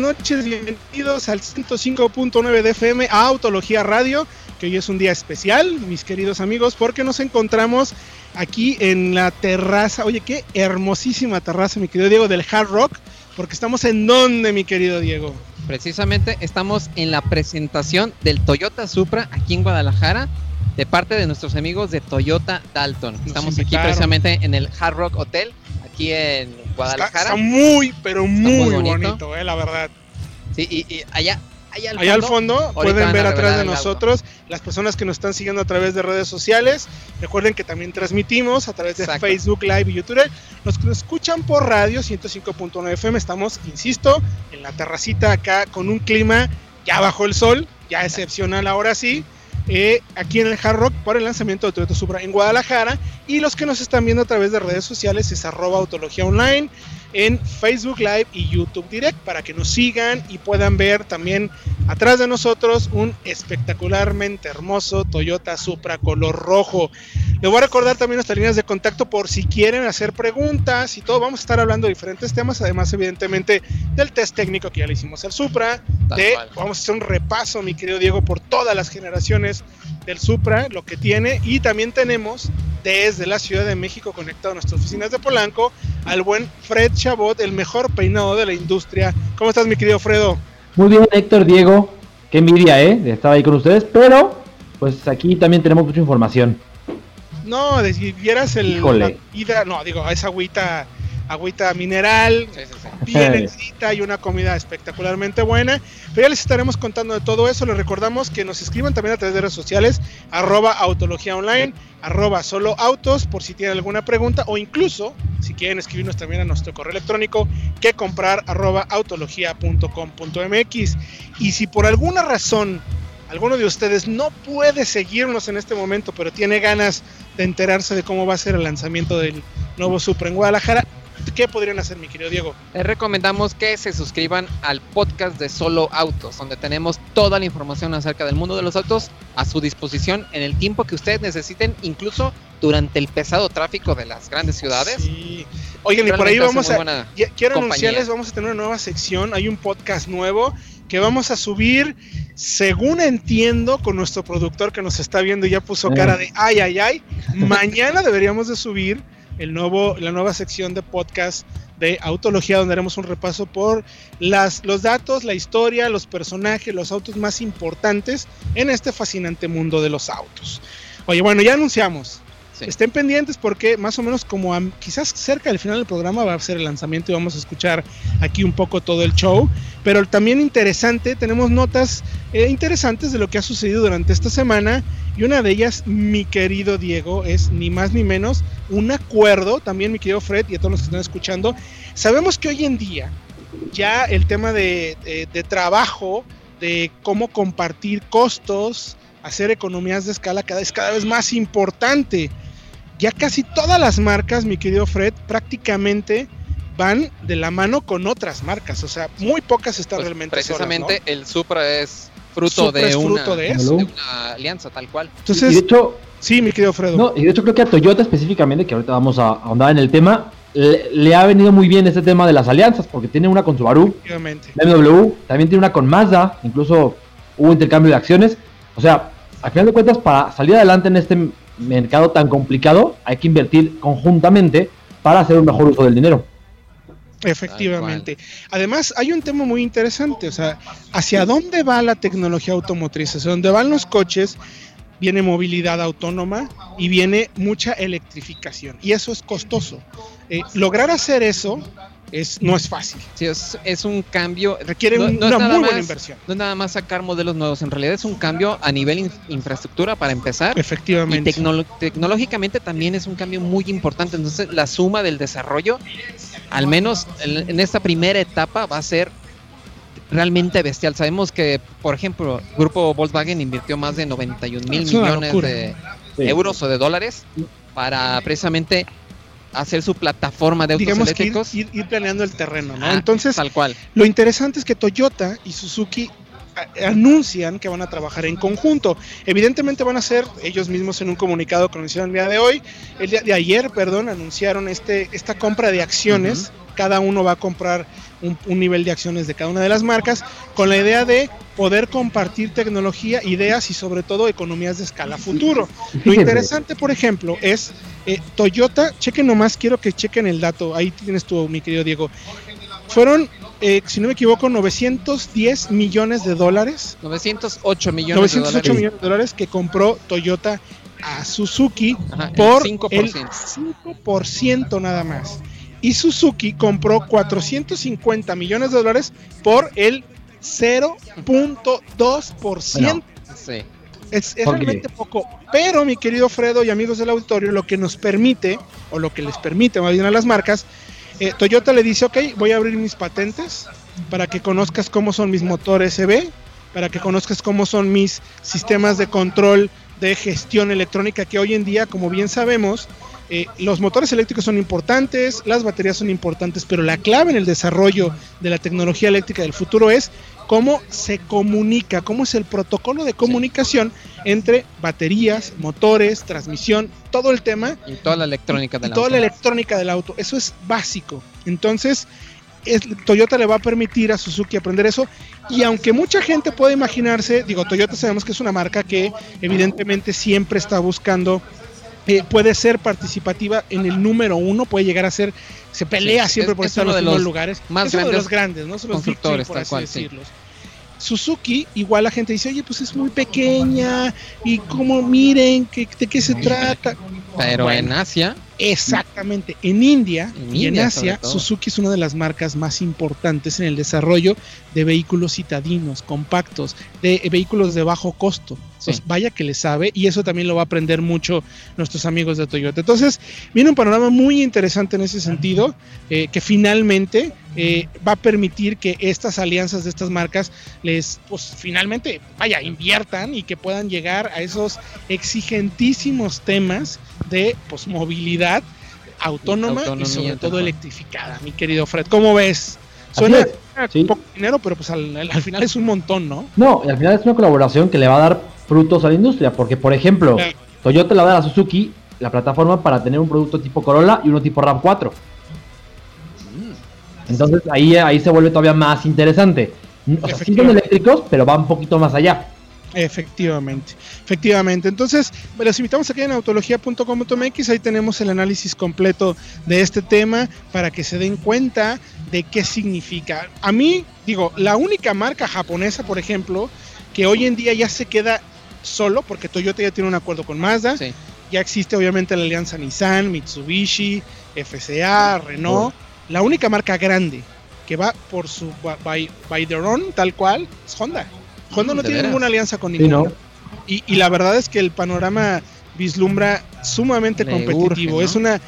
Buenas noches, bienvenidos al 105.9 de FM a Autología Radio, que hoy es un día especial, mis queridos amigos, porque nos encontramos aquí en la terraza. Oye, qué hermosísima terraza, mi querido Diego, del Hard Rock, porque estamos en donde, mi querido Diego. Precisamente estamos en la presentación del Toyota Supra aquí en Guadalajara de parte de nuestros amigos de Toyota Dalton. estamos aquí precisamente en el Hard Rock Hotel, aquí en Guadalajara. Está, muy, pero muy, bonito, eh, la verdad. Sí, y, y allá Allá al fondo, pueden ver atrás de nosotros las personas que nos están siguiendo a través de redes sociales. Recuerden que también transmitimos a través de Facebook Live y YouTube. Los que nos escuchan por radio 105.9 FM, estamos, insisto, en la terracita acá con un clima ya bajo el sol, ya excepcional ahora sí. Eh, aquí en el Hard Rock por el lanzamiento de Toyota Supra en Guadalajara. Y los que nos están viendo a través de redes sociales es arroba autología online en Facebook Live y YouTube Direct para que nos sigan y puedan ver también atrás de nosotros un espectacularmente hermoso Toyota Supra color rojo. Les voy a recordar también nuestras líneas de contacto por si quieren hacer preguntas y todo. Vamos a estar hablando de diferentes temas, además evidentemente del test técnico que ya le hicimos al Supra. De, vamos a hacer un repaso, mi querido Diego, por todas las generaciones del Supra, lo que tiene. Y también tenemos desde la Ciudad de México conectado a nuestras oficinas de Polanco al buen Fred Chabot, el mejor peinado de la industria. ¿Cómo estás, mi querido Fredo? Muy bien, Héctor, Diego. Qué envidia, ¿eh? De estar ahí con ustedes, pero pues aquí también tenemos mucha información. No, si vieras el... no, digo, esa agüita agüita mineral, bien exquisita y una comida espectacularmente buena. Pero ya les estaremos contando de todo eso. Les recordamos que nos escriban también a través de redes sociales, arroba autología online, arroba solo autos, por si tienen alguna pregunta, o incluso si quieren escribirnos también a nuestro correo electrónico, que comprar arroba autología.com.mx. Y si por alguna razón alguno de ustedes no puede seguirnos en este momento, pero tiene ganas de enterarse de cómo va a ser el lanzamiento del nuevo Supra en Guadalajara, ¿qué podrían hacer, mi querido Diego? Les recomendamos que se suscriban al podcast de Solo Autos, donde tenemos toda la información acerca del mundo de los autos a su disposición en el tiempo que ustedes necesiten, incluso durante el pesado tráfico de las grandes ciudades. Sí. Oigan, y por ahí vamos a. Quiero anunciarles, vamos a tener una nueva sección. Hay un podcast nuevo que vamos a subir, según entiendo, con nuestro productor que nos está viendo y ya puso cara de ay, ay, ay. Mañana deberíamos de subir el nuevo, la nueva sección de podcast de Autología, donde haremos un repaso por las, los datos, la historia, los personajes, los autos más importantes en este fascinante mundo de los autos. Oye, bueno, ya anunciamos. Estén pendientes porque más o menos como quizás cerca del final del programa va a ser el lanzamiento y vamos a escuchar aquí un poco todo el show. Pero también interesante, tenemos notas eh, interesantes de lo que ha sucedido durante esta semana y una de ellas, mi querido Diego, es ni más ni menos un acuerdo, también mi querido Fred y a todos los que están escuchando. Sabemos que hoy en día ya el tema de, trabajo, de cómo compartir costos, hacer economías de escala cada, es cada vez más importante. Ya casi todas las marcas, mi querido Fred, prácticamente van de la mano con otras marcas. O sea, muy pocas están pues realmente. Precisamente el Supra es fruto, de, una, alianza tal cual. Entonces, y de hecho, sí, mi querido Fredo. No, y de hecho creo que a Toyota específicamente, que ahorita vamos a ahondar en el tema, le, ha venido muy bien este tema de las alianzas, porque tiene una con Subaru, BMW, también tiene una con Mazda, incluso hubo intercambio de acciones. O sea, al final de cuentas, para salir adelante en este mercado tan complicado, hay que invertir conjuntamente para hacer un mejor uso del dinero. Efectivamente. Además, hay un tema muy interesante, o sea, ¿hacia dónde va la tecnología automotriz? Hacia dónde van los coches, viene movilidad autónoma y viene mucha electrificación. Y eso es costoso. Eh, lograr hacer eso es, no es fácil. Sí, es, un cambio. Requiere una muy buena inversión. No es nada más sacar modelos nuevos, en realidad es un cambio a nivel infraestructura para empezar. Efectivamente. Y tecnológicamente también es un cambio muy importante. Entonces, la suma del desarrollo, al menos en, esta primera etapa, va a ser realmente bestial. Sabemos que, por ejemplo, el grupo Volkswagen invirtió más de 91 mil millones de euros o de dólares para precisamente hacer su plataforma de autos Digamos eléctricos. Que ir, planeando el terreno, ¿no? Entonces, tal cual. Lo interesante es que Toyota y Suzuki anuncian que van a trabajar en conjunto. Evidentemente van a ser ellos mismos en un comunicado que anunciaron el día de hoy, el día de ayer, perdón, anunciaron este, esta compra de acciones. Cada uno va a comprar un, nivel de acciones de cada una de las marcas con la idea de poder compartir tecnología, ideas y sobre todo economías de escala futuro. Lo interesante, por ejemplo, es eh, Toyota, chequen nomás, quiero que chequen el dato, ahí tienes tú, mi querido Diego. Fueron eh, si no me equivoco, 910 millones de dólares. 908 millones de dólares. millones de dólares que compró Toyota a Suzuki por el 5%. nada más. Y Suzuki compró 450 millones de dólares por el 0.2%. sí. Es, realmente poco. Pero, mi querido Fredo y amigos del auditorio, lo que nos permite, o lo que les permite más bien a las marcas, eh, Toyota le dice, ok, voy a abrir mis patentes para que conozcas cómo son mis motores EV, para que conozcas cómo son mis sistemas de control de gestión electrónica, que hoy en día, como bien sabemos, eh, los motores eléctricos son importantes, las baterías son importantes, pero la clave en el desarrollo de la tecnología eléctrica del futuro es cómo se comunica, cómo es el protocolo de comunicación entre baterías, motores, transmisión, todo el tema. Y toda la electrónica del auto. Toda la electrónica del auto. Eso es básico. Entonces, Toyota le va a permitir a Suzuki aprender eso. Y aunque mucha gente puede imaginarse, digo, Toyota sabemos que es una marca que evidentemente siempre está buscando eh, puede ser participativa en el número uno, puede llegar a ser, se pelea siempre por estar en los, los lugares. Más grandes de los grandes, ¿no? Son los constructores, por así decirlos. Suzuki, igual la gente dice, oye, pues es muy pequeña y como miren de qué se trata. Pero en Asia. Exactamente, en India y en Asia, Suzuki es una de las marcas más importantes en el desarrollo de vehículos citadinos, compactos, de vehículos de bajo costo. Entonces, vaya que le sabe y eso también lo va a aprender mucho nuestros amigos de Toyota. Entonces, viene un panorama muy interesante en ese sentido, eh, que finalmente eh, va a permitir que estas alianzas de estas marcas les, pues finalmente, vaya, inviertan y que puedan llegar a esos exigentísimos temas de pues, movilidad autónoma y sobre todo electrificada, mi querido Fred. ¿Cómo ves? Suena un poco dinero, pero pues al, final es un montón, ¿no? No, al final es una colaboración que le va a dar frutos a la industria, porque por ejemplo, Toyota le va a dar a Suzuki la plataforma para tener un producto tipo Corolla y uno tipo RAM4. Mm. Entonces ahí, ahí se vuelve todavía más interesante. O sea, sí son eléctricos, pero va un poquito más allá. Efectivamente, efectivamente. Entonces, los invitamos aquí en autología.com.mx, ahí tenemos el análisis completo de este tema para que se den cuenta de qué significa. A mí, digo, la única marca japonesa, por ejemplo, que hoy en día ya se queda solo, porque Toyota ya tiene un acuerdo con Mazda, ya existe obviamente la alianza Nissan, Mitsubishi, FCA, Renault, la única marca grande que va por su by, by their own, tal cual, es Honda. Honda no tiene ninguna alianza con ninguno. Y, la verdad es que el panorama vislumbra sumamente competitivo. Es una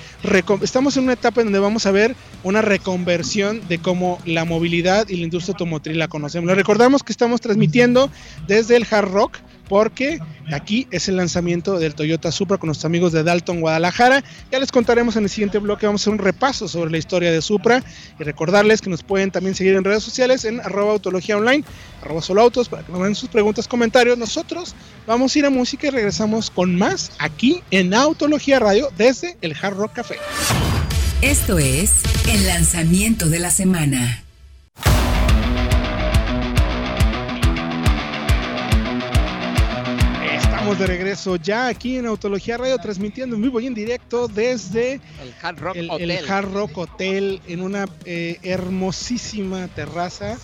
estamos en una etapa en donde vamos a ver una reconversión de cómo la movilidad y la industria automotriz la conocemos. Le recordamos que estamos transmitiendo desde el Hard Rock porque aquí es el lanzamiento del Toyota Supra con nuestros amigos de Dalton Guadalajara. Ya les contaremos en el siguiente bloque, vamos a hacer un repaso sobre la historia de Supra y recordarles que nos pueden también seguir en redes sociales en arroba autología online, arroba solo autos, para que nos den sus preguntas, comentarios. Nosotros vamos a ir a música y regresamos con más aquí en Autología Radio desde el Hard Rock Café. Esto es el lanzamiento de la semana. De regreso ya aquí en Autología Radio, transmitiendo en vivo y en directo desde el Hard Rock, Hotel. en una eh, hermosísima terraza.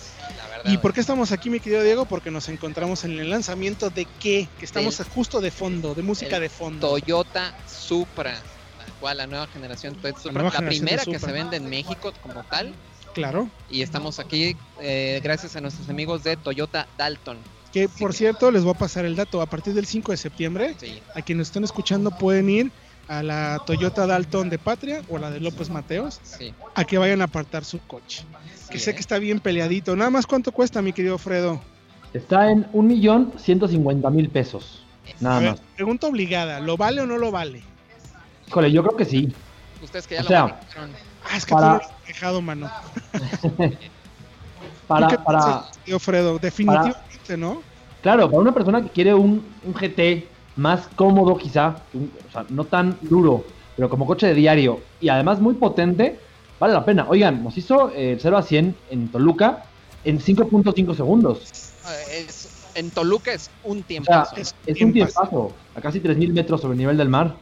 ¿Y por qué estamos aquí, mi querido Diego? Porque nos encontramos en el lanzamiento de qué? Que estamos justo de fondo, de música de fondo. Toyota Supra, la cual la nueva generación Toyota Supra, la, primera que se vende en México como tal. Claro. Y estamos aquí eh, gracias a nuestros amigos de Toyota Dalton. Que por cierto, les voy a pasar el dato. A partir del 5 de septiembre, a quienes estén escuchando pueden ir a la Toyota Dalton de Patria o la de López Mateos a que vayan a apartar su coche. que sé que está bien peleadito. Nada más, ¿cuánto cuesta, mi querido Fredo? Está en un millón ciento cincuenta mil pesos. Nada más. Pregunta obligada: ¿lo vale o no lo vale? Híjole, yo creo que sí. Ustedes que ya lo sea, Ah, es que para... tú lo has dejado, mano. para, para, Fredo? ¿No? Claro, para una persona que quiere un, un GT más cómodo quizá, o sea, no tan duro, pero como coche de diario y además muy potente, vale la pena. Oigan, nos hizo el 0 a 100 en Toluca en 5.5 segundos. Eh, en Toluca es un tiempo. es, un tiempazo, a casi 3.000 metros sobre el nivel del mar.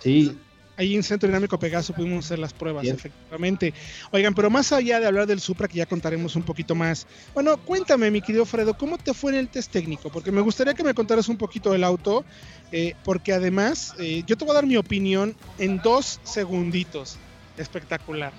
Sí, ahí en Centro Dinámico Pegaso pudimos hacer las pruebas, efectivamente. Oigan, pero más allá de hablar del Supra, que ya contaremos un poquito más, bueno, cuéntame, mi querido Fredo, ¿cómo te fue en el test técnico? Porque me gustaría que me contaras un poquito del auto, eh, porque además eh, yo te voy a dar mi opinión en dos segunditos. Espectacular.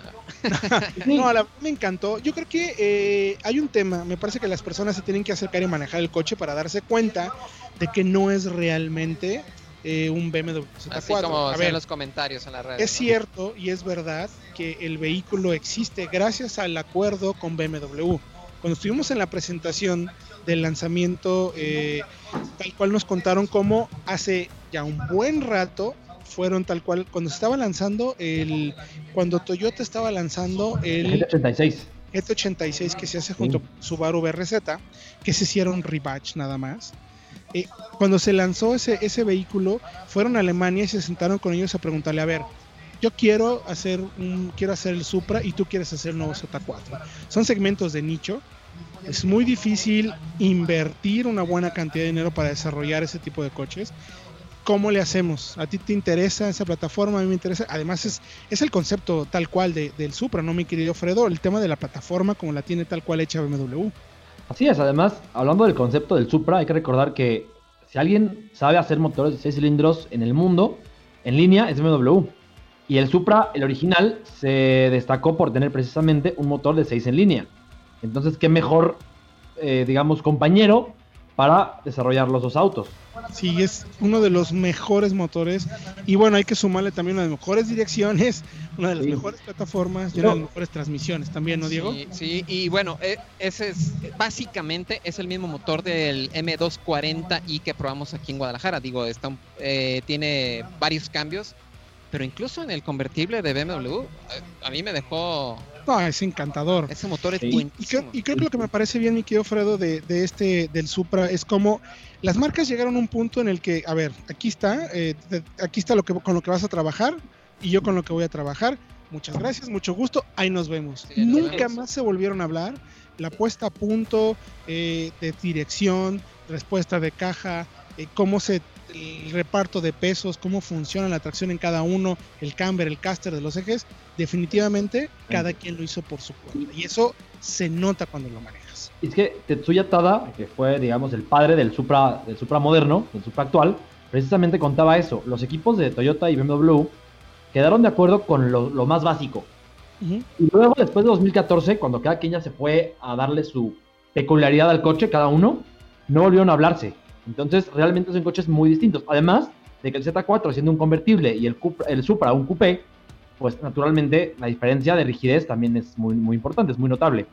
no, la, me encantó. Yo creo que eh, hay un tema, me parece que las personas se tienen que acercar y manejar el coche para darse cuenta de que no es realmente eh, un BMW Z4. Así como a ver, los comentarios en la red. Es cierto y es verdad que el vehículo existe gracias al acuerdo con BMW. Cuando estuvimos en la presentación del lanzamiento, eh, tal cual nos contaron cómo hace ya un buen rato fueron tal cual cuando se estaba lanzando el cuando Toyota estaba lanzando el GT86 GT86 que se hace junto con Subaru BRZ que se hicieron rebatch nada más eh, cuando se lanzó ese, ese vehículo, fueron a Alemania y se sentaron con ellos a preguntarle, a ver, yo quiero hacer un, quiero hacer el Supra y tú quieres hacer el nuevo Z4. Son segmentos de nicho. Es muy difícil invertir una buena cantidad de dinero para desarrollar ese tipo de coches. ¿Cómo le hacemos? ¿A ti te interesa esa plataforma? A mí me interesa. Además, es, es el concepto tal cual del Supra, ¿no, mi querido Fredo? El tema de la plataforma como la tiene tal cual hecha BMW. Así es, además, hablando del concepto del Supra, hay que recordar que si alguien sabe hacer motores de 6 cilindros en el mundo, en línea es BMW. Y el Supra, el original, se destacó por tener precisamente un motor de 6 en línea. Entonces, qué mejor, eh, digamos, compañero para desarrollar los dos autos. Sí, es uno de los mejores motores y bueno, hay que sumarle también una de las mejores direcciones, una de las mejores plataformas y una de las mejores transmisiones también, ¿no, Diego? Sí, y bueno, e, ese es básicamente es el mismo motor del M240i que probamos aquí en Guadalajara. Digo, está, eh, tiene varios cambios, pero incluso en el convertible de BMW, eh, a mí me dejó no, es encantador. Ese motor es y, y, creo, que lo que me parece bien, mi querido Fredo, de, de, este, del Supra, es como las marcas llegaron a un punto en el que, a ver, aquí está, eh, aquí está lo que, con lo que vas a trabajar y yo con lo que voy a trabajar. Muchas gracias, mucho gusto, ahí nos vemos. Nunca más se volvieron a hablar. La puesta a punto eh, de dirección, respuesta de caja, eh, cómo se el reparto de pesos, cómo funciona la tracción en cada uno, el camber, el caster de los ejes, definitivamente cada quien lo hizo por su cuenta. Y eso se nota cuando lo manejas. Es que Tetsuya Tada, que fue, digamos, el padre del Supra, del Supra moderno, del Supra actual, precisamente contaba eso. Los equipos de Toyota y BMW quedaron de acuerdo con lo, más básico. Y luego, después de 2014, cuando cada quien ya se fue a darle su peculiaridad al coche, cada uno, no volvieron a hablarse entonces, realmente son coches muy distintos. Además de que el Z4, siendo un convertible, y el, el Supra un coupé, pues naturalmente la diferencia de rigidez también es muy, muy importante, es muy notable.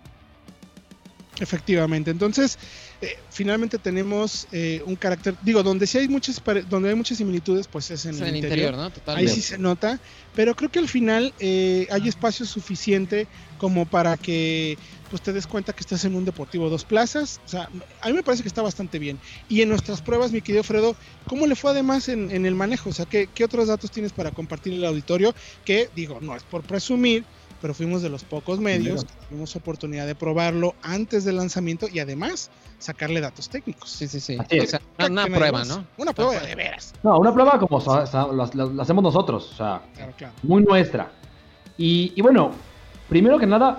Efectivamente. Entonces, eh, finalmente tenemos eh, un carácter, digo, donde sí hay muchas donde hay muchas similitudes, pues es en, el, interior, ¿no? Ahí sí se nota, pero creo que al final eh, hay espacio suficiente como para que pues te des cuenta que estás en un deportivo dos plazas. O sea, a mí me parece que está bastante bien. Y en nuestras pruebas, mi querido Fredo, ¿cómo le fue además en, en el manejo? O sea, ¿qué, ¿qué, otros datos tienes para compartir en el auditorio? Que digo, no es por presumir, pero fuimos de los pocos medios que tuvimos oportunidad de probarlo antes del lanzamiento y además sacarle datos técnicos. Sí, sí, sí. una, prueba, ¿no? Una prueba de veras. No, una prueba como la, hacemos nosotros, o sea, muy nuestra. Y, bueno, primero que nada,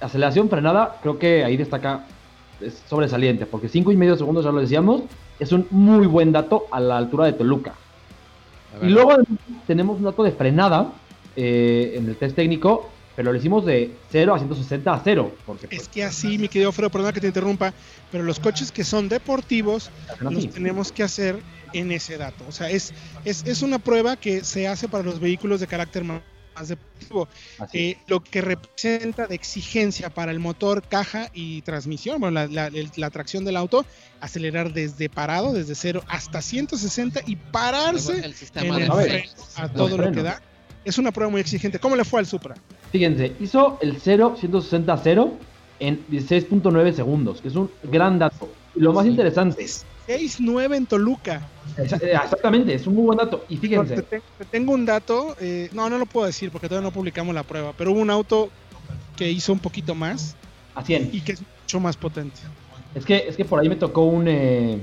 aceleración frenada, creo que ahí destaca, es sobresaliente, porque 5 y medio segundos, ya lo decíamos, es un muy buen dato a la altura de Toluca. Y luego tenemos un dato de frenada eh, en el test técnico pero lo hicimos de 0 a 160 a 0. Porque, es pues, que así, mi querido Fredo, perdona que te interrumpa, pero los coches que son deportivos los tenemos que hacer en ese dato. O sea, es, es, una prueba que se hace para los vehículos de carácter más, deportivo. Eh, lo que representa de exigencia para el motor, caja y transmisión, bueno, la, la, tracción del auto, acelerar desde parado, desde 0 hasta 160 y pararse el a todo lo que da Es una prueba muy exigente. ¿Cómo le fue al Supra? Fíjense, hizo el 0 160 0 en 16.9 segundos, que es un gran dato. Y lo más interesante. 6.9 en Toluca. Eh, exactamente, es un muy buen dato. Y fíjense. Te, tengo un dato, eh, no, no lo puedo decir porque todavía no publicamos la prueba, pero hubo un auto que hizo un poquito más. A 100. Y que es mucho más potente. Es que, es que por ahí me tocó un, eh,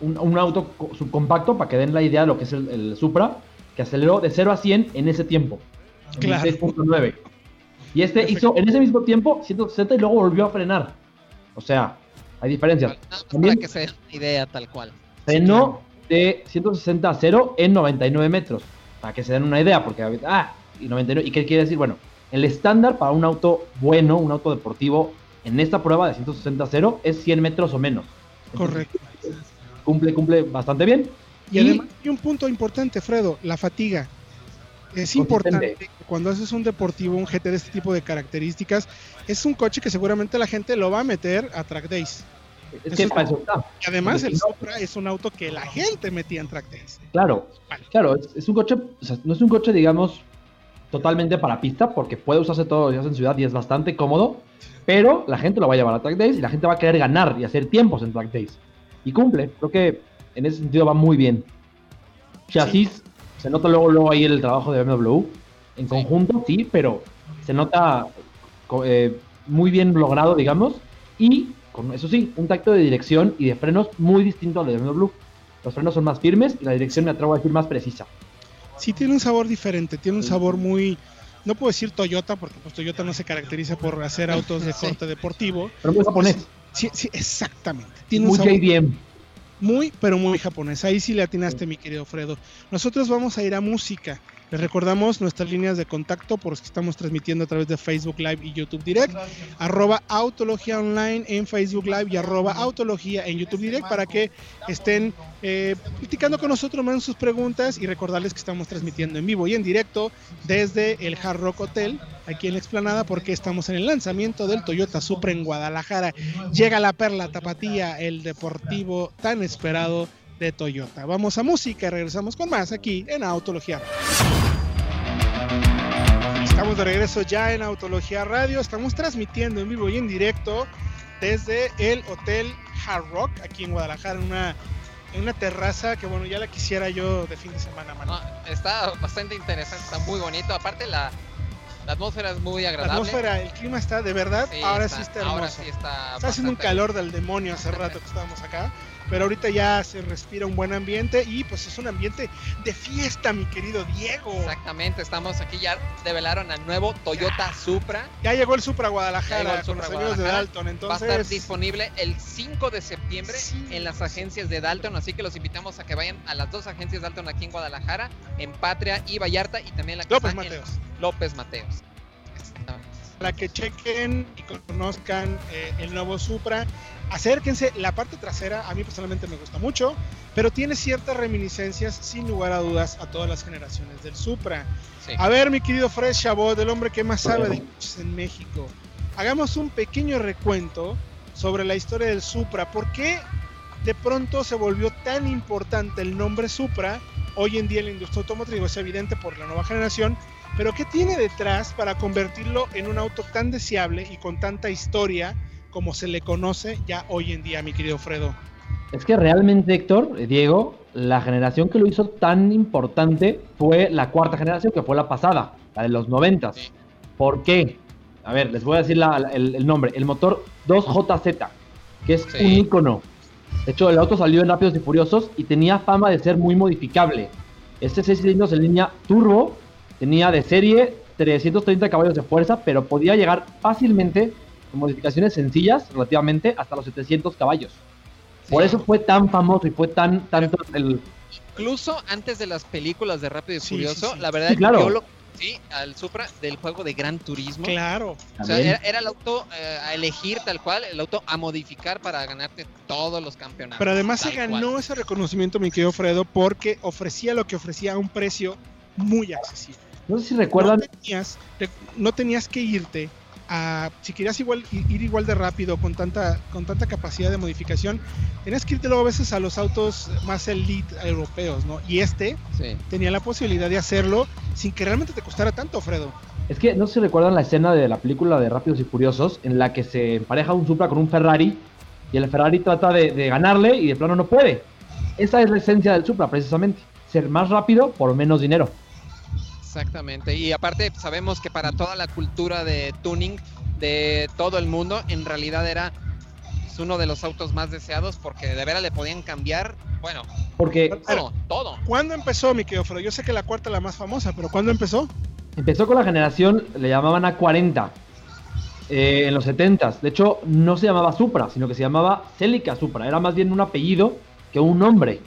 un, auto subcompacto, para que den la idea de lo que es el, Supra, que aceleró de 0 a 100 en ese tiempo. Claro. 6.9. Y este hizo en ese mismo tiempo 160 y luego volvió a frenar. O sea, hay diferencias. para que se den idea tal cual. Frenó de 160 a 0 en 99 metros. Para que se den una idea, porque. Ah, y 99. ¿Y qué quiere decir? Bueno, el estándar para un auto bueno, un auto deportivo, en esta prueba de 160 a 0 es 100 metros o menos. Correcto. Cumple, cumple bastante bien. Y, además hay un punto importante, Fredo, la fatiga. Es importante que cuando haces un deportivo, un GT de este tipo de características, es un coche que seguramente la gente lo va a meter a track days. Es que para eso está. Y además el Supra es un auto que la gente metía en track days. Claro, claro, es, un coche, o sea, no es un coche, digamos, totalmente para pista, porque puede usarse todos los días en ciudad y es bastante cómodo, pero la gente lo va a llevar a track days y la gente va a querer ganar y hacer tiempos en track days. Y cumple, creo que en ese sentido va muy bien. Chasis, se nota luego, luego ahí el trabajo de BMW. En conjunto, sí, pero se nota eh, muy bien logrado, digamos. Y, con eso sí, un tacto de dirección y de frenos muy distinto al de BMW. Los frenos son más firmes y la dirección, me atrevo a decir, más precisa. Sí, tiene un sabor diferente, tiene un sabor muy, no puedo decir Toyota, porque pues Toyota no se caracteriza por hacer autos de corte deportivo. Pero muy japonés. Sí, sí, exactamente. Tiene muy un Muy, pero muy japonés. Ahí sí le atinaste, mi querido Fredo. Nosotros vamos a ir a música. Les recordamos nuestras líneas de contacto por que estamos transmitiendo a través de Facebook Live y YouTube Direct. Arroba Autología Online en Facebook Live y arroba Autología en YouTube Direct para que estén eh, platicando con nosotros, manden sus preguntas y recordarles que estamos transmitiendo en vivo y en directo desde el Hard Rock Hotel aquí en la explanada porque estamos en el lanzamiento del Toyota Supra en Guadalajara. Llega la perla tapatía, el deportivo tan esperado de Toyota. Vamos a música y regresamos con más aquí en Autología. Estamos de regreso ya en Autología Radio. Estamos transmitiendo en vivo y en directo desde el Hotel Hard Rock aquí en Guadalajara, en una, en una terraza que bueno, ya la quisiera yo de fin de semana, está bastante interesante, está muy bonito. Aparte la, atmósfera es muy agradable. La atmósfera, el clima está de verdad, ahora sí está hermoso. Ahora sí está, está haciendo un calor del demonio hace rato que estábamos acá pero ahorita ya se respira un buen ambiente y pues es un ambiente de fiesta, mi querido Diego. Exactamente, estamos aquí ya develaron al nuevo Toyota Supra. Ya llegó el Supra Guadalajara con los amigos de Dalton, entonces va a estar disponible el 5 de septiembre en las agencias de Dalton, así que los invitamos a que vayan a las dos agencias de Dalton aquí en Guadalajara, en Patria y Vallarta y también la que López Mateos. López Mateos para que chequen y conozcan eh, el nuevo Supra. Acérquense, la parte trasera a mí personalmente me gusta mucho, pero tiene ciertas reminiscencias sin lugar a dudas a todas las generaciones del Supra. A ver, mi querido Fred Chabot, el hombre que más sabe de coches en México, hagamos un pequeño recuento sobre la historia del Supra. ¿Por qué de pronto se volvió tan importante el nombre Supra? Hoy en día en la industria automotriz es evidente por la nueva generación, pero ¿qué tiene detrás para convertirlo en un auto tan deseable y con tanta historia como se le conoce ya hoy en día, mi querido Fredo? Es que realmente, Héctor, eh, Diego, la generación que lo hizo tan importante fue la cuarta generación, que fue la pasada, la de los noventas. ¿Por qué? A ver, les voy a decir el, nombre. El motor 2JZ, que es un icono. De hecho, el auto salió en Rápidos y Furiosos y tenía fama de ser muy modificable. Este 6 cilindros en línea turbo Tenía de serie 330 caballos de fuerza, pero podía llegar fácilmente, con modificaciones sencillas relativamente, hasta los 700 caballos. Por eso fue tan famoso y fue tan tanto el... Incluso antes de las películas de Rápido y Furioso, la verdad es que yo lo sí, al Supra del juego de Gran Turismo. Claro. O sea, era, el auto eh, a elegir tal cual, el auto a modificar para ganarte todos los campeonatos. Pero además se ganó ese reconocimiento, mi querido Fredo, porque ofrecía lo que ofrecía a un precio muy accesible. No sé si recuerdan. No tenías, que irte si querías igual ir igual de rápido con tanta con tanta capacidad de modificación, tenías que irte luego a veces a los autos más elite europeos, ¿no? Y este tenía la posibilidad de hacerlo sin que realmente te costara tanto, Fredo. Es que no se recuerdan la escena de la película de Rápidos y Furiosos en la que se empareja un Supra con un Ferrari y el Ferrari trata de, de ganarle y de plano no puede. Esa es la esencia del Supra, precisamente. Ser más rápido por menos dinero. Exactamente. Y aparte sabemos que para toda la cultura de tuning de todo el mundo, en realidad era uno de los autos más deseados porque de veras le podían cambiar, bueno, porque todo, todo. ¿Cuándo empezó, mi querido Yo sé que la cuarta es la más famosa, pero ¿cuándo empezó? Empezó con la generación, le llamaban A40, eh, en los 70 De hecho, no se llamaba Supra, sino que se llamaba Celica Supra. Era más bien un apellido que un nombre.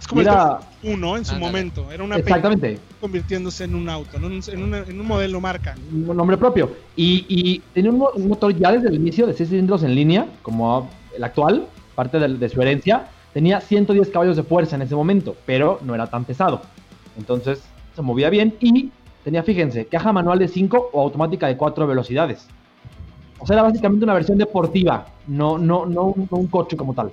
Es como era... uno en su momento. Era una Exactamente. convirtiéndose en un auto, en, un, modelo marca. Un nombre propio. Y, tenía un, motor ya desde el inicio de 6 cilindros en línea, como el actual, parte de, su herencia. Tenía 110 caballos de fuerza en ese momento, pero no era tan pesado. Entonces se movía bien y tenía, fíjense, caja manual de 5 o automática de 4 velocidades. O sea, era básicamente una versión deportiva, no, no, no un coche como tal.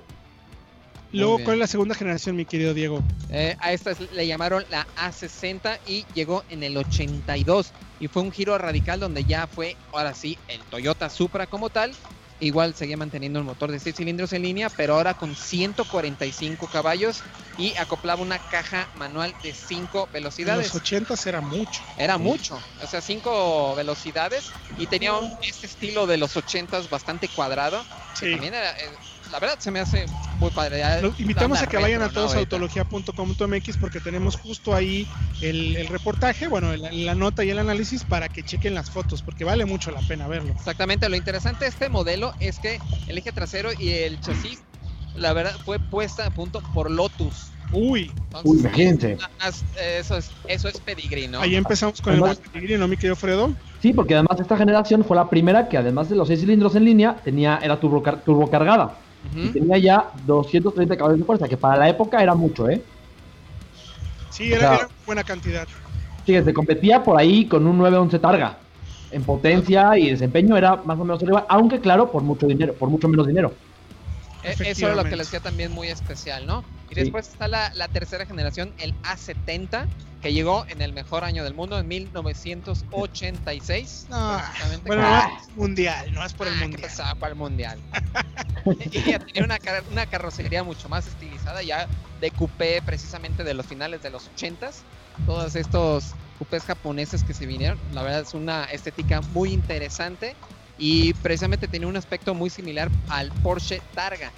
Luego, ¿cuál es la segunda generación, mi querido Diego? Eh, a esta le llamaron la A60 y llegó en el 82. Y fue un giro radical donde ya fue, ahora sí, el Toyota Supra como tal. Igual seguía manteniendo el motor de 6 cilindros en línea, pero ahora con 145 caballos y acoplaba una caja manual de 5 velocidades. En los 80 era mucho. Era mucho, o sea, 5 velocidades y tenía este estilo de los 80 bastante cuadrado. Sí. También era, eh, la verdad se me hace muy padre. invitamos a que vayan a todos a autología.com.mx porque tenemos justo ahí el, reportaje, bueno, la, nota y el análisis para que chequen las fotos, porque vale mucho la pena verlo. Exactamente, lo interesante de este modelo es que el eje trasero y el chasis, la verdad, fue puesta a punto por Lotus. Uy, Uy imagínate. Eso es, eso es pedigrí, ¿no? Ahí empezamos con el pedigrí, ¿no, mi querido Fredo? Sí, porque además esta generación fue la primera que además de los seis cilindros en línea, tenía, era turbo, y tenía ya 230 caballos de fuerza, que para la época era mucho, ¿eh? Sí, era, buena cantidad. Fíjense, competía por ahí con un 911 Targa. En potencia y desempeño era más o menos arriba, aunque claro, por mucho dinero, por mucho menos dinero. E, eso es lo que les hacía también muy especial, ¿no? Y después está la, tercera generación, el A70, que llegó en el mejor año del mundo, en 1986. No, bueno, no es mundial, no es por el ah, mundial. pasaba para el mundial? y ya tenía una, una, carrocería mucho más estilizada, ya de coupé precisamente de los finales de los 80s. Todos estos coupés japoneses que se vinieron, la verdad es una estética muy interesante y precisamente tenía un aspecto muy similar al Porsche Targa.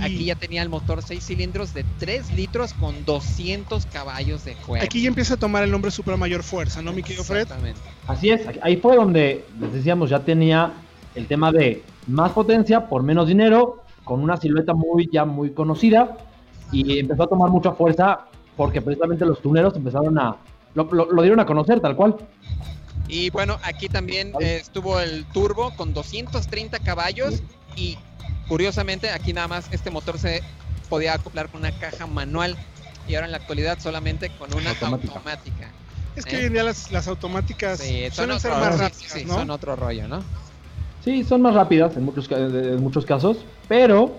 Aquí ya tenía el motor 6 cilindros de 3 litros con 200 caballos de fuerza. Aquí ya empieza a tomar el nombre Supra Mayor Fuerza, ¿no, mi querido Fred? Exactamente. Así es, ahí fue donde, les decíamos, ya tenía el tema de más potencia por menos dinero, con una silueta muy ya muy conocida y empezó a tomar mucha fuerza porque precisamente los tuneros empezaron a lo dieron a conocer tal cual. Y bueno, aquí también eh, estuvo el turbo con 230 caballos y curiosamente aquí nada más este motor se podía acoplar con una caja manual y ahora en la actualidad solamente con una automática. es que ¿eh? hoy en día las, automáticas son ser más rápidas, ¿no? son otro rollo, ¿no? Sí, son más rápidas en muchos, en muchos casos, pero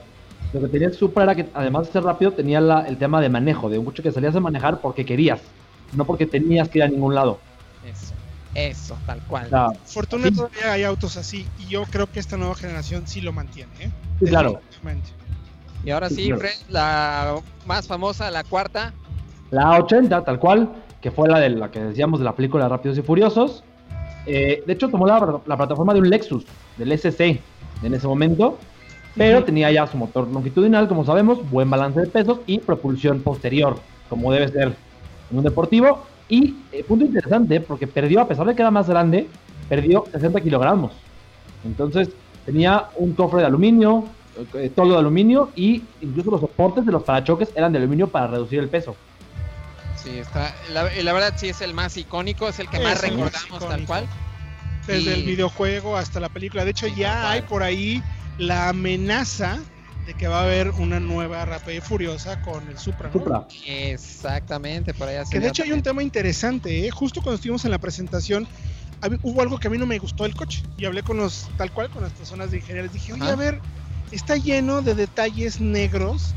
lo que tenía el Supra era que además de ser rápido tenía el tema de manejo, de un coche que salías a manejar porque querías, no porque tenías que ir a ningún lado. Eso. Eso, tal cual. Afortunadamente hay autos así y yo creo que esta nueva generación sí lo mantiene. ¿eh? Sí, claro. Y ahora sí, Fred, la más famosa, la cuarta. La 80, tal cual, que fue la de la que decíamos de la película Rápidos y Furiosos. Eh, de hecho, tomó la, plataforma de un Lexus, del SC, en ese momento, pero tenía ya su motor longitudinal, como sabemos, buen balance de pesos y propulsión posterior, como debe ser en un deportivo. Y eh, punto interesante, porque perdió, a pesar de que era más grande, perdió 60 kilogramos. Entonces tenía un cofre de aluminio, eh, todo de aluminio y incluso los soportes de los parachoques eran de aluminio para reducir el peso. Sí, está. La, la verdad sí es el más icónico, es el que más recordamos tal cual. Desde el videojuego hasta la película. De hecho, ya hay por ahí la amenaza de que va a haber una nueva Rápida y Furiosa con el Supra, Supra. Exactamente, por Que de hecho hay un tema interesante, ¿eh? justo cuando estuvimos en la presentación, hubo algo que a mí no me gustó del coche y hablé con los, tal cual, con las personas de ingeniería. Dije, oye, a ver, está lleno de detalles negros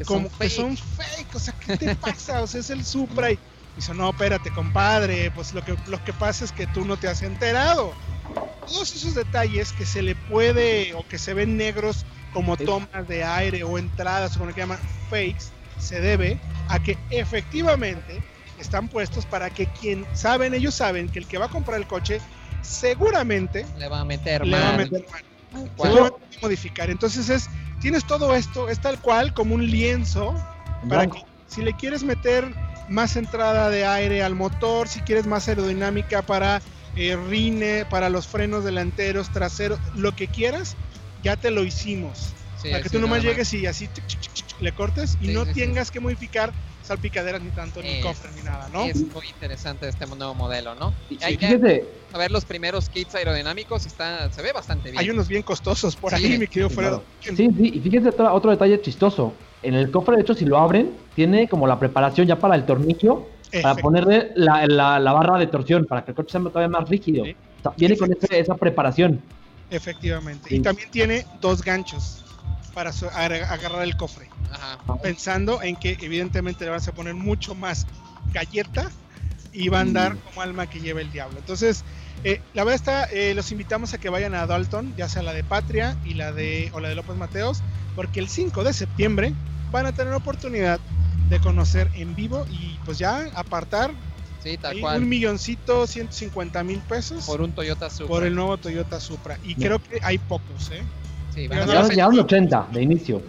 que como son que son fake. O sea, ¿qué te pasa? O sea, es el Supra. Y dice, no, espérate, compadre. Pues lo que, lo que pasa es que tú no te has enterado. Todos esos detalles que se le puede o que se ven negros como tomas de aire o entradas, o como que llaman fakes, se debe a que efectivamente están puestos para que quien saben, ellos saben que el que va a comprar el coche seguramente le va a meter le va a meter modificar. Entonces es tienes todo esto, es tal cual como un lienzo para que si le quieres meter más entrada de aire al motor, si quieres más aerodinámica para eh, rine, para los frenos delanteros, traseros, lo que quieras, ya te lo hicimos. para que tú nomás llegues y así le cortes y no tengas que modificar salpicaderas ni tanto, ni cofre, ni nada, ¿no? Es muy interesante este nuevo modelo, ¿no? hay que ver los primeros kits aerodinámicos, está, se ve bastante bien. Hay unos bien costosos por ahí, mi querido Fredo. Sí, sí, y fíjense otro, detalle chistoso. En el cofre, de hecho, si lo abren, tiene como la preparación ya para el tornillo, para ponerle la, la, barra de torsión, para que el coche sea todavía más rígido. viene con esa preparación. Efectivamente. Y también tiene dos ganchos para agarrar el cofre. Pensando en que evidentemente le vas a poner mucho más galleta y va a andar mm. como alma que lleva el diablo. Entonces, eh, la verdad está, eh, los invitamos a que vayan a Dalton, ya sea la de Patria y la de, o la de López Mateos, porque el 5 de septiembre van a tener oportunidad de conocer en vivo y pues ya apartar un milloncito, 150 mil pesos. Por un Toyota Supra. Por el nuevo Toyota Supra. Y creo que hay pocos, ¿eh? Sí, llegaron 80 de inicio.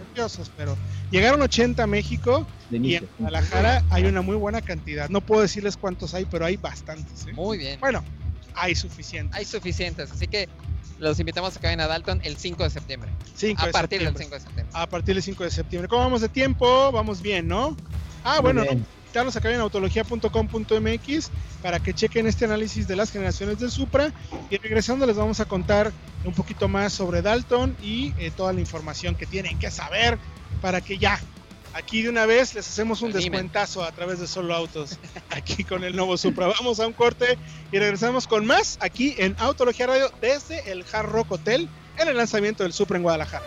Pero llegaron 80 a México y en Guadalajara hay una muy buena cantidad. No puedo decirles cuántos hay, pero hay bastantes. ¿eh? Muy bien. Bueno, hay suficientes. Hay suficientes, así que los invitamos a que vayan a Dalton el 5 de septiembre. a partir del 5 de septiembre. A partir del 5 de septiembre. ¿Cómo vamos de tiempo? Vamos bien, ¿no? Ah, bueno, invitarlos acá en autología.com.mx para que chequen este análisis de las generaciones del Supra. Y regresando les vamos a contar un poquito más sobre Dalton y eh, toda la información que tienen que saber para que ya, aquí de una vez les hacemos un descuentazo a través de Solo Autos, aquí con el nuevo Supra. Vamos a un corte y regresamos con más aquí en Autología Radio desde el Hard Rock Hotel en el lanzamiento del Supra en Guadalajara.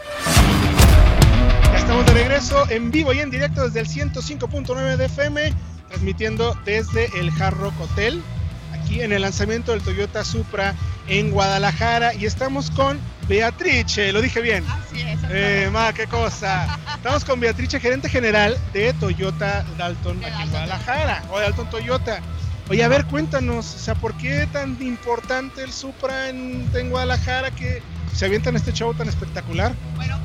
Estamos de regreso en vivo y en directo desde el 105.9 de FM, transmitiendo desde el Hard Rock Hotel, aquí en el lanzamiento del Toyota Supra en Guadalajara. Y estamos con Beatrice, lo dije bien. Así es. Eh, ma, qué cosa. Estamos con Beatrice, gerente general de Toyota Dalton aquí en Guadalajara, o Dalton Toyota. Oye, a ver, cuéntanos, o sea, ¿por qué tan importante el Supra en, en Guadalajara que se avientan este show tan espectacular? Bueno,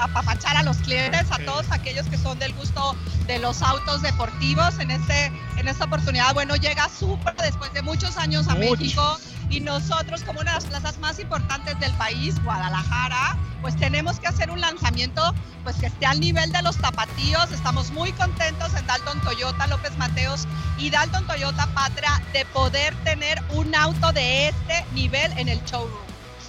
apapachar a los clientes, a todos aquellos que son del gusto de los autos deportivos. En, este, en esta oportunidad, bueno, llega Supra después de muchos años a México y nosotros como una de las plazas más importantes del país, Guadalajara, pues tenemos que hacer un lanzamiento pues que esté al nivel de los tapatíos. Estamos muy contentos en Dalton Toyota López Mateos y Dalton Toyota Patria de poder tener un auto de este nivel en el showroom.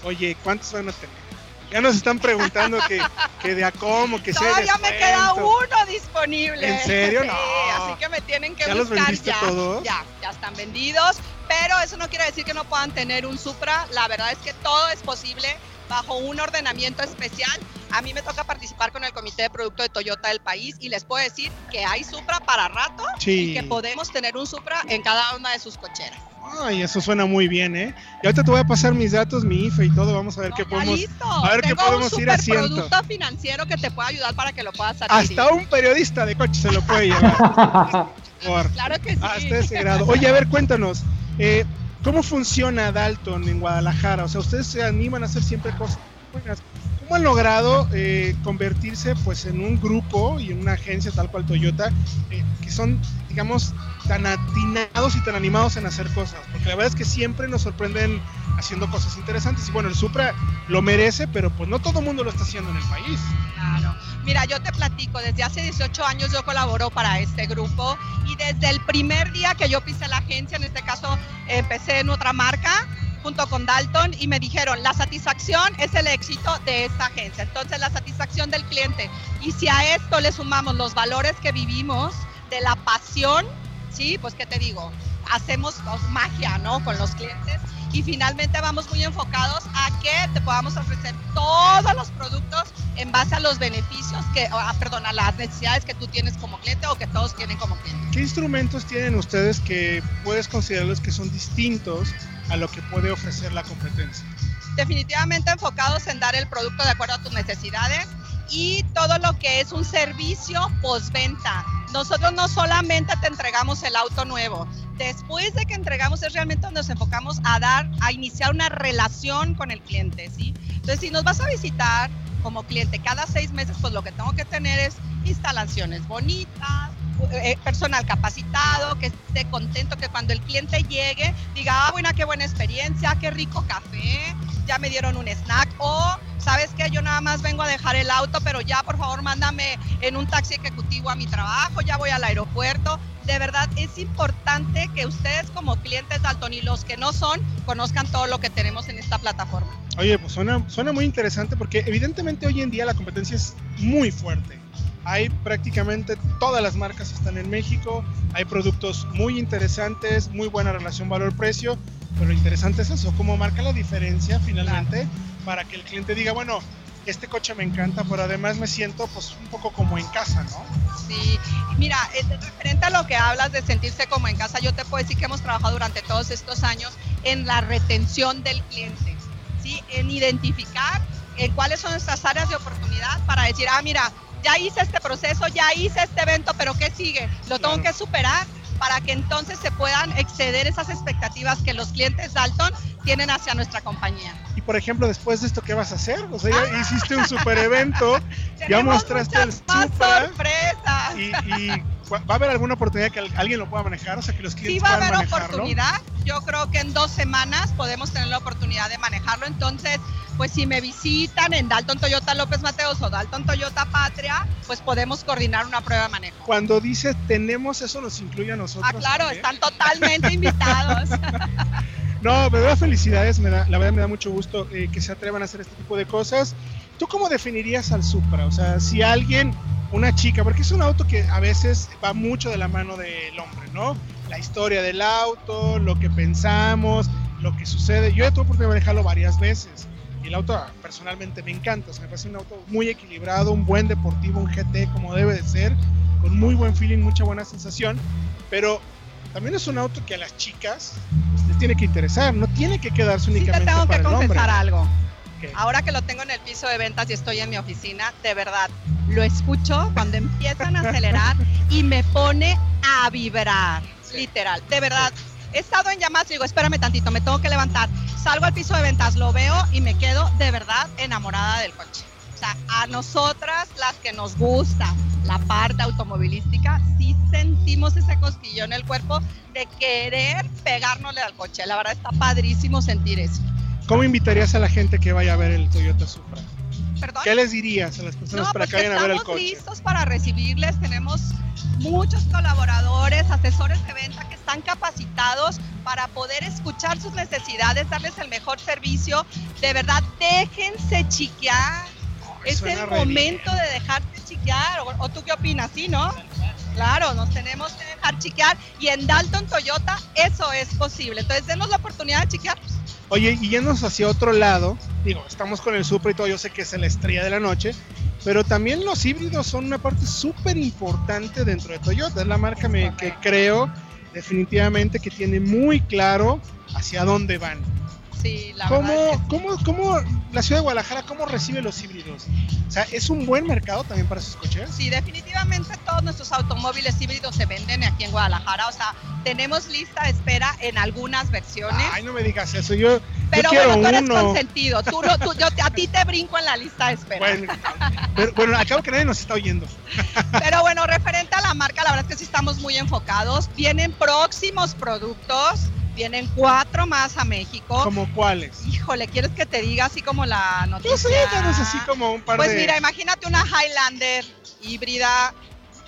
Oye, ¿cuántos van a tener? Ya nos están preguntando que, que de a cómo, que Todavía me queda uno disponible. ¿En serio? No. así que me tienen que buscar ya. Todos? Ya, ya están vendidos. Pero eso no quiere decir que no puedan tener un Supra. La verdad es que todo es posible bajo un ordenamiento especial. A mí me toca participar con el comité de producto de Toyota del país y les puedo decir que hay Supra para rato y que podemos tener un Supra en cada una de sus cocheras. Ay, eso suena muy bien, ¿eh? Y ahorita te voy a pasar mis datos, mi IFE y todo, vamos a ver qué podemos a ver qué podemos ir haciendo. un producto financiero que te pueda ayudar para que lo puedas adquirir. Hasta un periodista de coche se lo puede llevar. claro que sí. Hasta ese grado. Oye, a ver, cuéntanos. Eh, ¿Cómo funciona Dalton en Guadalajara? O sea, ustedes se animan a hacer siempre cosas buenas. ¿Cómo han logrado eh, convertirse pues en un grupo y en una agencia tal cual Toyota eh, que son, digamos, tan atinados y tan animados en hacer cosas? Porque la verdad es que siempre nos sorprenden haciendo cosas interesantes. Y bueno, el Supra lo merece, pero pues no todo el mundo lo está haciendo en el país. Claro. Mira, yo te platico, desde hace 18 años yo colaboro para este grupo y desde el primer día que yo pisé la agencia, en este caso empecé en otra marca junto con Dalton y me dijeron, la satisfacción es el éxito de esta agencia, entonces la satisfacción del cliente. Y si a esto le sumamos los valores que vivimos, de la pasión, ¿sí? Pues qué te digo, hacemos magia, ¿no? Con los clientes y finalmente vamos muy enfocados a que te podamos ofrecer todos los productos en base a los beneficios que, ah, perdón, a las necesidades que tú tienes como cliente o que todos tienen como cliente. ¿Qué instrumentos tienen ustedes que puedes considerarlos que son distintos a lo que puede ofrecer la competencia? Definitivamente enfocados en dar el producto de acuerdo a tus necesidades y todo lo que es un servicio postventa. Nosotros no solamente te entregamos el auto nuevo, después de que entregamos es realmente donde nos enfocamos a dar, a iniciar una relación con el cliente, ¿sí? Entonces, si nos vas a visitar como cliente cada seis meses, pues lo que tengo que tener es instalaciones bonitas, eh, personal capacitado, que esté contento, que cuando el cliente llegue diga, ah, buena, qué buena experiencia, qué rico café, ya me dieron un snack o sabes que yo nada más vengo a dejar el auto, pero ya por favor mándame en un taxi ejecutivo a mi trabajo, ya voy al aeropuerto. De verdad es importante que ustedes como clientes Dalton y los que no son conozcan todo lo que tenemos en esta plataforma. Oye, pues suena, suena muy interesante porque evidentemente hoy en día la competencia es muy fuerte. Hay prácticamente todas las marcas están en México, hay productos muy interesantes, muy buena relación valor-precio, pero lo interesante es eso, cómo marca la diferencia finalmente para que el cliente diga, bueno, este coche me encanta, pero además me siento pues un poco como en casa, ¿no? Sí, mira, referente a lo que hablas de sentirse como en casa, yo te puedo decir que hemos trabajado durante todos estos años en la retención del cliente, ¿sí? En identificar en cuáles son nuestras áreas de oportunidad para decir, ah, mira, ya hice este proceso, ya hice este evento, pero ¿qué sigue? Lo tengo que superar para que entonces se puedan exceder esas expectativas que los clientes Dalton tienen hacia nuesra compañía. Y por ejemplo, después de esto, ¿qué vas a hacer? O sea, ya ah. hiciste un super evento, ya mostraste el super. sorpresas. Y, va a haber alguna oportunidad que alguien lo pueda manejar, o sea, que los clientes Sí va a haber oportunidad. Yo creo que en dos semanas podemos tener la oportunidad de manejarlo. Entonces, pues si me visitan en Dalton Toyota López Mateos o Dalton Toyota Patria, pues podemos coordinar una prueba de manejo. Cuando dices tenemos, eso nos incluye a nosotros. Ah, claro, están totalmente invitados. no, pero da felicidades, me da, la verdad me da mucho gusto eh, que se atrevan a hacer este tipo de cosas. ¿Tú cómo definirías al Supra? O sea, si alguien, una chica, porque es un auto que a veces va mucho de la mano del hombre, ¿no? La historia del auto, lo que pensamos, lo que sucede. Yo ya tuve oportunidad de manejarlo varias veces y el auto personalmente me encanta, o sea, me parece un auto muy equilibrado, un buen deportivo, un GT como debe de ser, con muy buen feeling, mucha buena sensación, pero también es un auto que a las chicas les tiene que interesar, no tiene que quedarse únicamente sí te tengo que confesar algo. Ahora que lo tengo en el piso de ventas y estoy en mi oficina, de verdad, lo escucho cuando empiezan a acelerar y me pone a vibrar, literal, de verdad. He estado en llamadas y digo, espérame tantito, me tengo que levantar salgo al piso de ventas, lo veo y me quedo de verdad enamorada del coche. O sea, a nosotras las que nos gusta la parte automovilística, sí sentimos ese cosquillo en el cuerpo de querer pegárnosle al coche. La verdad está padrísimo sentir eso. ¿Cómo invitarías a la gente que vaya a ver el Toyota Supra? ¿Qué les dirías a las personas para pues que vayan a ver el coche? Estamos listos para recibirles. Tenemos muchos colaboradores, asesores de venta que están capacitados para poder escuchar sus necesidades, darles el mejor servicio. De verdad, déjense chiquear. es el momento de dejarte chiquear. ¿O, tú qué opinas? Sí, ¿no? Claro, nos tenemos que dejar chiquear y en Dalton Toyota eso es posible. Entonces, denos la oportunidad de chiquear. Oye, y yéndonos hacia otro lado, digo, estamos con el Supra y todo, yo sé que es la estrella de la noche, pero también los híbridos son una parte súper importante dentro de Toyota. Es la marca que creo definitivamente que tiene muy claro hacia dónde van. Sí, la ¿Cómo, verdad ¿cómo, ¿Cómo la ciudad de Guadalajara, cómo recibe los híbridos? O sea, ¿es un buen mercado también para sus coches? Sí, definitivamente todos nuestros automóviles híbridos se venden aquí en Guadalajara. O sea, tenemos lista de espera en algunas versiones. Ay, no me digas eso. Yo, pero bueno, tú eres consentido. Tú, tú, yo, a ti te brinco en la lista de espera. Bueno, pero, bueno, acabo que nadie nos está oyendo. Pero bueno, referente a la marca, la verdad es que sí estamos muy enfocados. Vienen próximos productos. Vienen cuatro más a México. ¿Como cuáles? Híjole, ¿quieres que te diga así como la noticia? No sé, así como un par pues de... Pues mira, imagínate una Highlander híbrida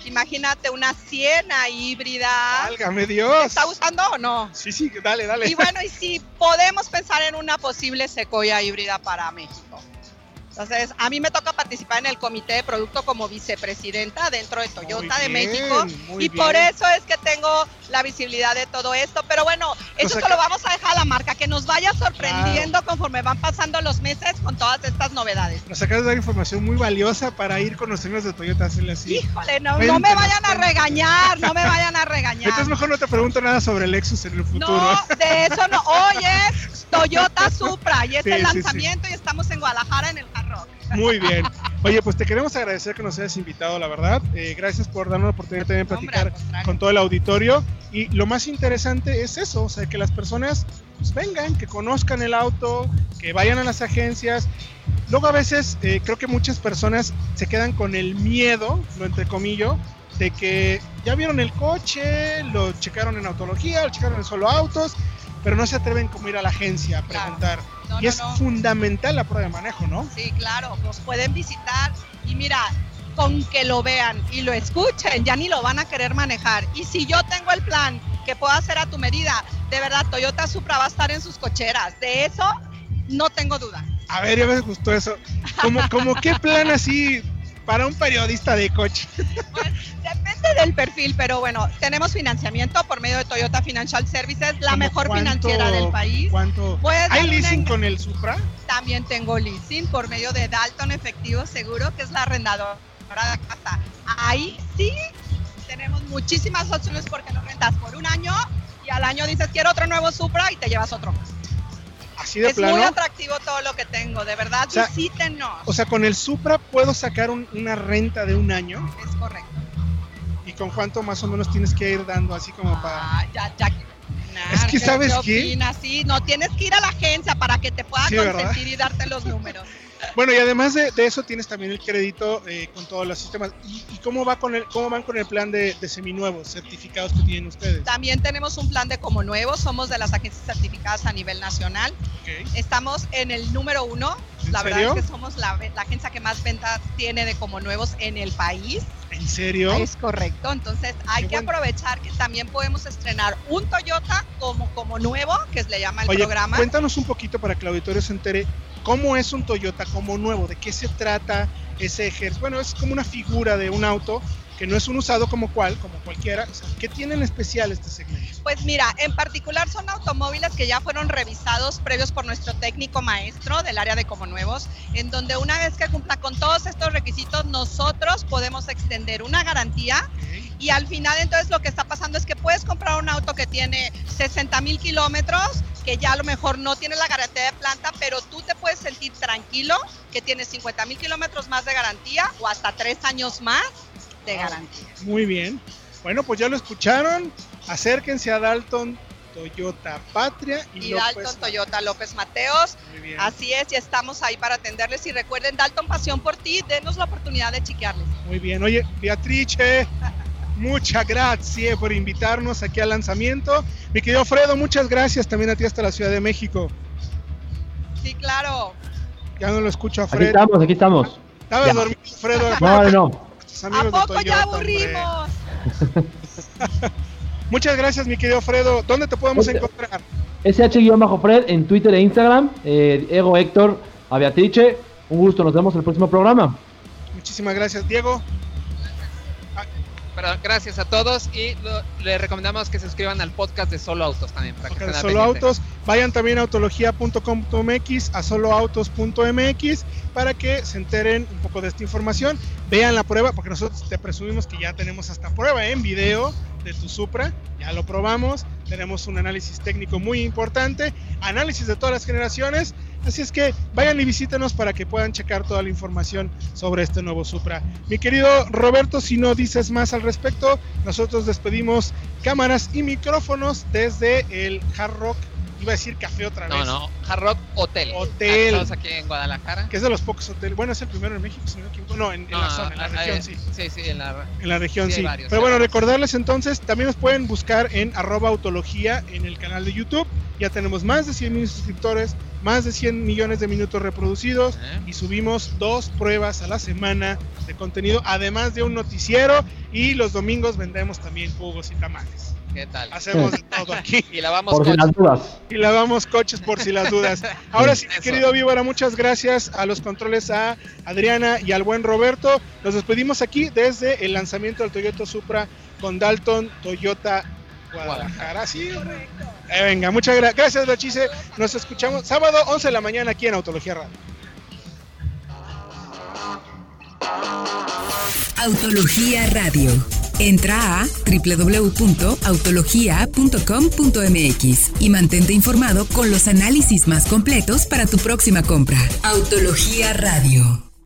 Imagínate una siena híbrida. ¡Válgame Dios! ¿Te está gustando o no? Sí, sí, dale, dale. Y bueno, y si podemos pensar en una posible secoya híbrida para México. Entonces, a mí me toca participar en el comité de producto como vicepresidenta dentro de Toyota de México y por eso es que tengo la visibilidad de todo esto. Pero bueno, eso se lo vamos a dejar a la marca, que nos vaya sorprendiendo conforme van pasando los meses con todas estas novedades. Nos acabas de dar información muy valiosa para ir con los señores de Toyota, así. Híjole, no, no me vayan a regañar, no me vayan a regañar. Entonces mejor no te pregunto nada sobre el Lexus en el futuro. No, de eso no. Hoy es Toyota Supra y es el lanzamiento y estamos en Guadalajara en el muy bien. Oye, pues te queremos agradecer que nos hayas invitado, la verdad. Eh, gracias por darnos la oportunidad de platicar con todo el auditorio. Y lo más interesante es eso, o sea, que las personas pues, vengan, que conozcan el auto, que vayan a las agencias. Luego a veces eh, creo que muchas personas se quedan con el miedo, lo entrecomillo, de que ya vieron el coche, lo checaron en autología, lo checaron en solo autos, pero no se atreven como ir a la agencia a preguntar y es fundamental la prueba de manejo, ¿no? Sí, claro, nos pueden visitar y mira, con que lo vean y lo escuchen, ya ni lo van a querer manejar. Y si yo tengo el plan que puedo hacer a tu medida, de verdad, Toyota Supra va a estar en sus cocheras. De eso no tengo duda. A ver, ya me gustó eso. Como, como qué plan así para un periodista de coche? Pues depende del perfil, pero bueno, tenemos financiamiento por medio de Toyota Financial Services, la mejor financiera del país. ¿Cuánto? ¿Hay leasing con el Supra? También tengo leasing por medio de Dalton Efectivo Seguro, que es la arrendadora de casa. Ahí sí tenemos muchísimas opciones porque lo rentas por un año y al año dices quiero otro nuevo Supra y te llevas otro más es muy atractivo todo lo que tengo, de verdad, o visítenos. O sea, con el Supra puedo sacar una renta de un año. Es correcto. ¿Y con cuánto más o menos tienes que ir dando así como para...? Ah, ya, ya. es que, ¿sabes qué? Sí, no tienes que ir a la agencia para que te pueda consentir y darte los números. Bueno, y además de, eso tienes también el crédito eh, con todos los sistemas. ¿Y, cómo, va con el, cómo van con el plan de, seminuevos certificados que tienen ustedes? También tenemos un plan de como nuevos, somos de las agencias certificadas a nivel nacional. Estamos en el número uno, la verdad es que somos la, agencia que más ventas tiene de como nuevos en el país. ¿En serio? Es correcto, entonces hay que aprovechar que también podemos estrenar un Toyota como, como nuevo, que le llama el programa. Cuéntanos un poquito para que el auditorio se entere ¿Cómo es un Toyota como nuevo? ¿De qué se trata ese ejército? Bueno, es como una figura de un auto que no es un usado como cual, como cualquiera. ¿Qué tiene en especial este segmento? Pues mira, en particular son automóviles que ya fueron revisados previos por nuestro técnico maestro del área de como nuevos, en donde una vez que cumpla con todos estos requisitos, nosotros podemos extender una garantía. Y al final entonces lo que está pasando es que puedes comprar un auto que tiene 60 mil kilómetros que ya a lo mejor no tiene la garantía de planta, pero tú te puedes sentir tranquilo que tienes 50 mil kilómetros más de garantía o hasta tres años más de ah, garantía. Muy bien. Bueno, pues ya lo escucharon. Acérquense a Dalton Toyota Patria y, Dalton Toyota López Mateos. Así es, y estamos ahí para atenderles. Y recuerden, Dalton Pasión por ti, denos la oportunidad de chequearles. Muy bien. Oye, Beatrice. Muchas gracias por invitarnos aquí al lanzamiento. Mi querido Fredo, muchas gracias también a ti hasta la Ciudad de México. Sí, claro. Ya no lo escucho a Fredo. Aquí estamos, aquí estamos. Estabas dormido, Fredo. No, no. ¿A poco ya aburrimos? muchas gracias, mi querido Fredo. ¿Dónde te podemos encontrar? SH-Fred en Twitter e Instagram. Eh, Ego Héctor a Beatrice. Un gusto, nos vemos en el próximo programa. Muchísimas gracias, Diego gracias a todos y le recomendamos que se suscriban al podcast de Solo Autos también. Para que Solo Autos, vayan también a autología.com.mx, a soloautos.mx para que se enteren un poco de esta información. Vean la prueba, porque nosotros te presumimos que ya tenemos hasta prueba en video de tu Supra, ya lo probamos, tenemos un análisis técnico muy importante, análisis de todas las generaciones Así es que vayan y visítenos para que puedan checar toda la información sobre este nuevo Supra. Mi querido Roberto, si no dices más al respecto, nosotros despedimos cámaras y micrófonos desde el Hard Rock iba a decir café otra vez. No, no, Hard Rock Hotel. Hotel. Estamos aquí en Guadalajara. Que es de los pocos hoteles. Bueno, es el primero en México, si no No, en, la zona, en la región, sí. Sí, sí, en la, en la región, sí. Pero bueno, recordarles entonces, también nos pueden buscar en arroba autología en el canal de YouTube. Ya tenemos más de 100 mil suscriptores, más de 100 millones de minutos reproducidos y subimos dos pruebas a la semana de contenido, además de un noticiero y los domingos vendemos también jugos y tamales. ¿Qué tal? Hacemos de todo aquí. y lavamos por si las dudas. Y lavamos coches por si las dudas. Ahora sí, querido Víbora, muchas gracias a los controles a Adriana y al buen Roberto. Nos despedimos aquí desde el lanzamiento del Toyota Supra con Dalton Toyota Guadalajara. Sí, eh, venga, muchas gracias. Gracias, Bachise. Nos escuchamos sábado 11 de la mañana aquí en Autología Radio. Autología Radio. Entra a www.autologia.com.mx y mantente informado con los análisis más completos para tu próxima compra. Autología Radio.